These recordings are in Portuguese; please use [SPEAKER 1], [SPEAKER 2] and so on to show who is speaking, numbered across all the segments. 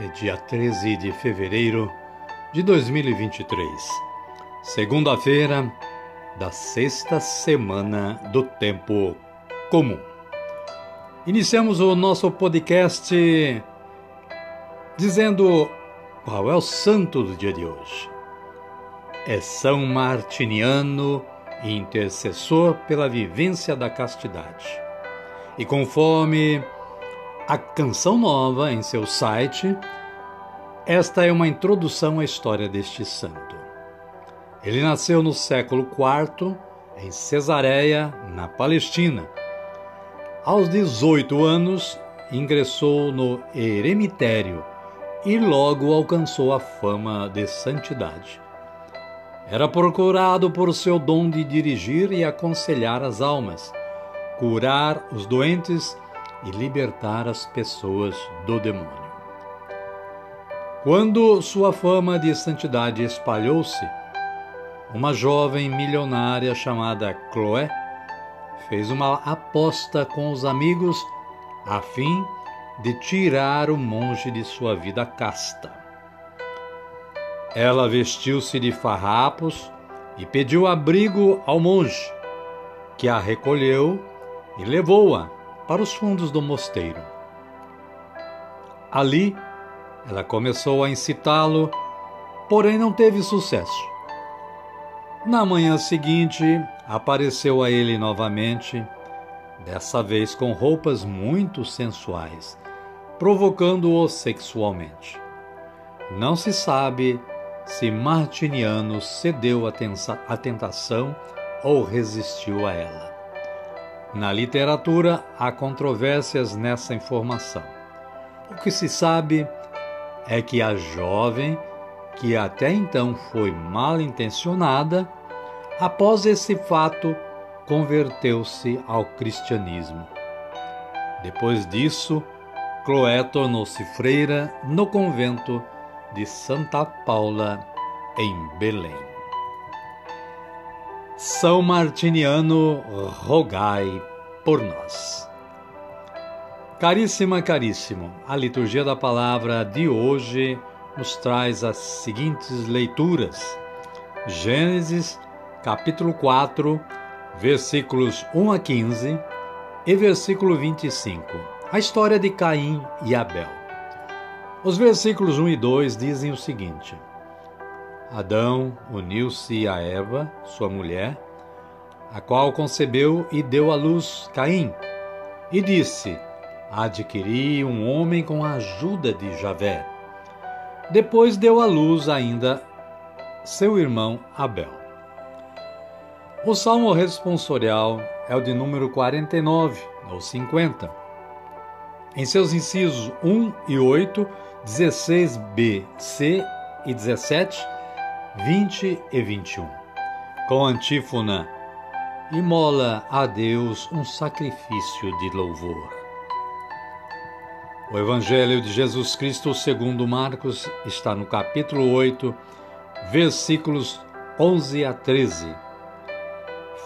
[SPEAKER 1] é dia 13 de fevereiro de 2023, segunda-feira da sexta semana do tempo comum. Iniciamos o nosso podcast dizendo qual é o santo do dia de hoje. É São Martiniano, intercessor pela vivência da castidade. E conforme a Canção Nova em seu site, esta é uma introdução à história deste santo. Ele nasceu no século IV, em Cesareia, na Palestina. Aos 18 anos, ingressou no eremitério e logo alcançou a fama de santidade. Era procurado por seu dom de dirigir e aconselhar as almas, curar os doentes e libertar as pessoas do demônio. Quando sua fama de santidade espalhou-se, uma jovem milionária chamada Chloé fez uma aposta com os amigos a fim de tirar o monge de sua vida casta. Ela vestiu-se de farrapos e pediu abrigo ao monge, que a recolheu e levou-a para os fundos do mosteiro. Ali, ela começou a incitá-lo, porém não teve sucesso. Na manhã seguinte, apareceu a ele novamente, dessa vez com roupas muito sensuais, provocando-o sexualmente. Não se sabe se Martiniano cedeu à tentação ou resistiu a ela. Na literatura há controvérsias nessa informação. O que se sabe é que a jovem que até então foi mal intencionada, após esse fato converteu-se ao cristianismo. Depois disso, Chloé tornou-se freira no convento de Santa Paula, em Belém. São Martiniano, rogai por nós. Caríssima, caríssimo, a liturgia da palavra de hoje nos traz as seguintes leituras: Gênesis, capítulo 4, versículos 1 a 15 e versículo 25. A história de Caim e Abel. Os versículos 1 e 2 dizem o seguinte: Adão uniu-se a Eva, sua mulher, a qual concebeu e deu à luz Caim, e disse: Adquiri um homem com a ajuda de Javé. Depois deu à luz ainda seu irmão Abel. O salmo responsorial é o de número 49 ou 50. Em seus incisos 1 e 8, 16b, c e 17, 20 e 21. Com antífona: Imola a Deus um sacrifício de louvor. O Evangelho de Jesus Cristo segundo Marcos está no capítulo 8, versículos 11 a 13.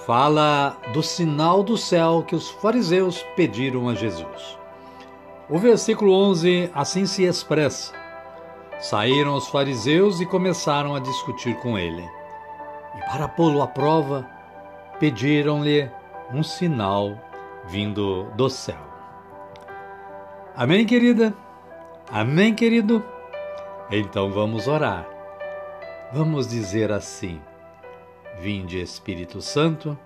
[SPEAKER 1] Fala do sinal do céu que os fariseus pediram a Jesus. O versículo 11 assim se expressa: Saíram os fariseus e começaram a discutir com ele. E para pô-lo à prova, pediram-lhe um sinal vindo do céu. Amém, querida? Amém, querido? Então vamos orar. Vamos dizer assim: Vinde, Espírito Santo,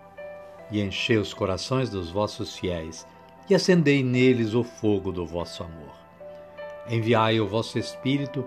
[SPEAKER 1] e enchei os corações dos vossos fiéis, e acendei neles o fogo do vosso amor. Enviai o vosso Espírito,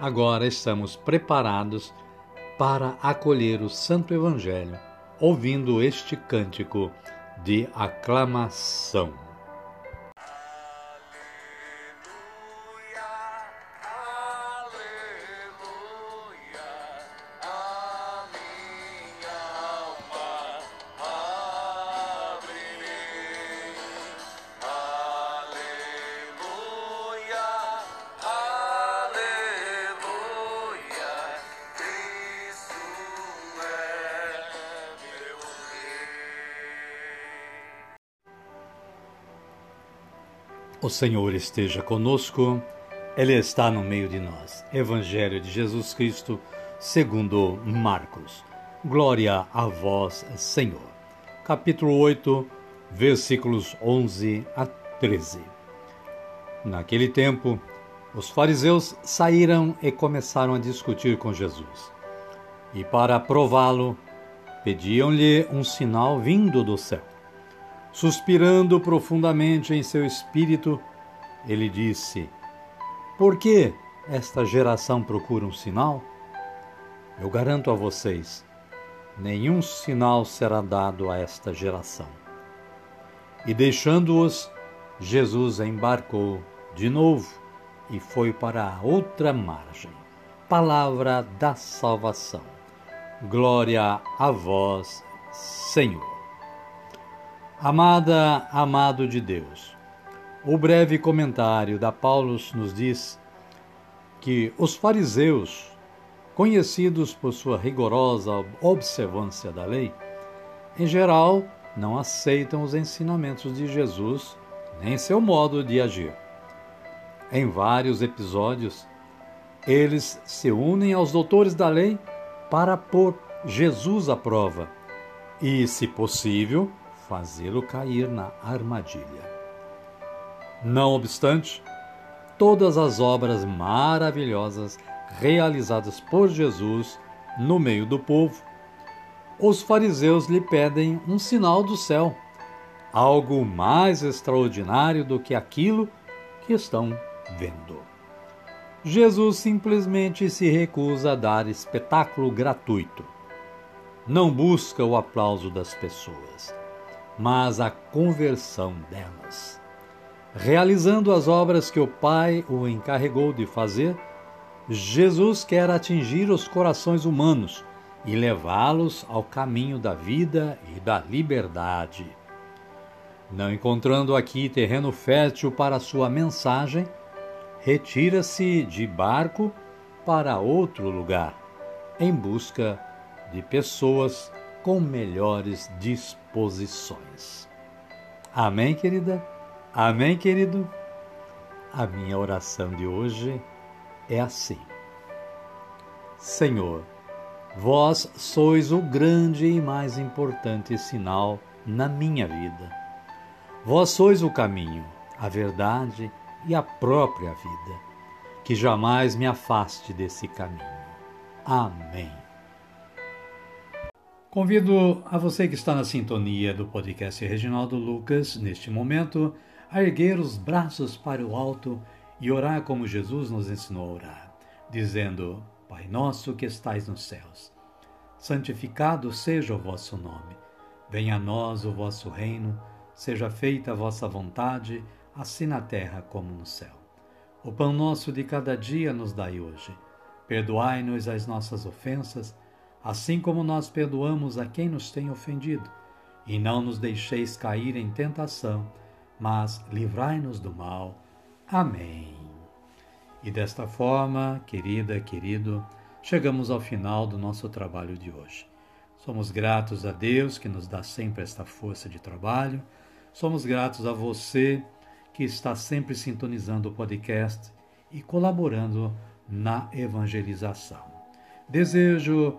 [SPEAKER 1] agora estamos preparados para acolher o Santo Evangelho, ouvindo este cântico de aclamação. O Senhor esteja conosco, Ele está no meio de nós. Evangelho de Jesus Cristo, segundo Marcos. Glória a vós, Senhor. Capítulo 8, versículos 11 a 13. Naquele tempo, os fariseus saíram e começaram a discutir com Jesus. E para prová-lo, pediam-lhe um sinal vindo do céu. Suspirando profundamente em seu espírito, ele disse: Por que esta geração procura um sinal? Eu garanto a vocês, nenhum sinal será dado a esta geração. E deixando-os, Jesus embarcou de novo e foi para a outra margem. Palavra da salvação. Glória a vós, Senhor. Amada, amado de Deus, o breve comentário da Paulus nos diz que os fariseus, conhecidos por sua rigorosa observância da lei, em geral não aceitam os ensinamentos de Jesus nem seu modo de agir. Em vários episódios, eles se unem aos doutores da lei para pôr Jesus à prova e, se possível, fazê-lo cair na armadilha. Não obstante, todas as obras maravilhosas realizadas por Jesus no meio do povo, os fariseus lhe pedem um sinal do céu, algo mais extraordinário do que aquilo que estão vendo. Jesus simplesmente se recusa a dar espetáculo gratuito. Não busca o aplauso das pessoas mas a conversão delas. Realizando as obras que o Pai o encarregou de fazer, Jesus quer atingir os corações humanos e levá-los ao caminho da vida e da liberdade. Não encontrando aqui terreno fértil para sua mensagem, retira-se de barco para outro lugar, em busca de pessoas com melhores disposições. Amém, querida? Amém, querido? A minha oração de hoje é assim: Senhor, vós sois o grande e mais importante sinal na minha vida. Vós sois o caminho, a verdade e a própria vida. Que jamais me afaste desse caminho. Amém. Convido a você que está na sintonia do podcast Reginaldo Lucas, neste momento, a erguer os braços para o alto e orar como Jesus nos ensinou a orar, dizendo: Pai nosso que estais nos céus, santificado seja o vosso nome. Venha a nós o vosso reino, seja feita a vossa vontade, assim na terra como no céu. O pão nosso de cada dia nos dai hoje. Perdoai-nos as nossas ofensas, assim como nós perdoamos a quem nos tem ofendido. E não nos deixeis cair em tentação, mas livrai-nos do mal. Amém. E desta forma, querida, querido, chegamos ao final do nosso trabalho de hoje. Somos gratos a Deus que nos dá sempre esta força de trabalho. Somos gratos a você que está sempre sintonizando o podcast e colaborando na evangelização. Desejo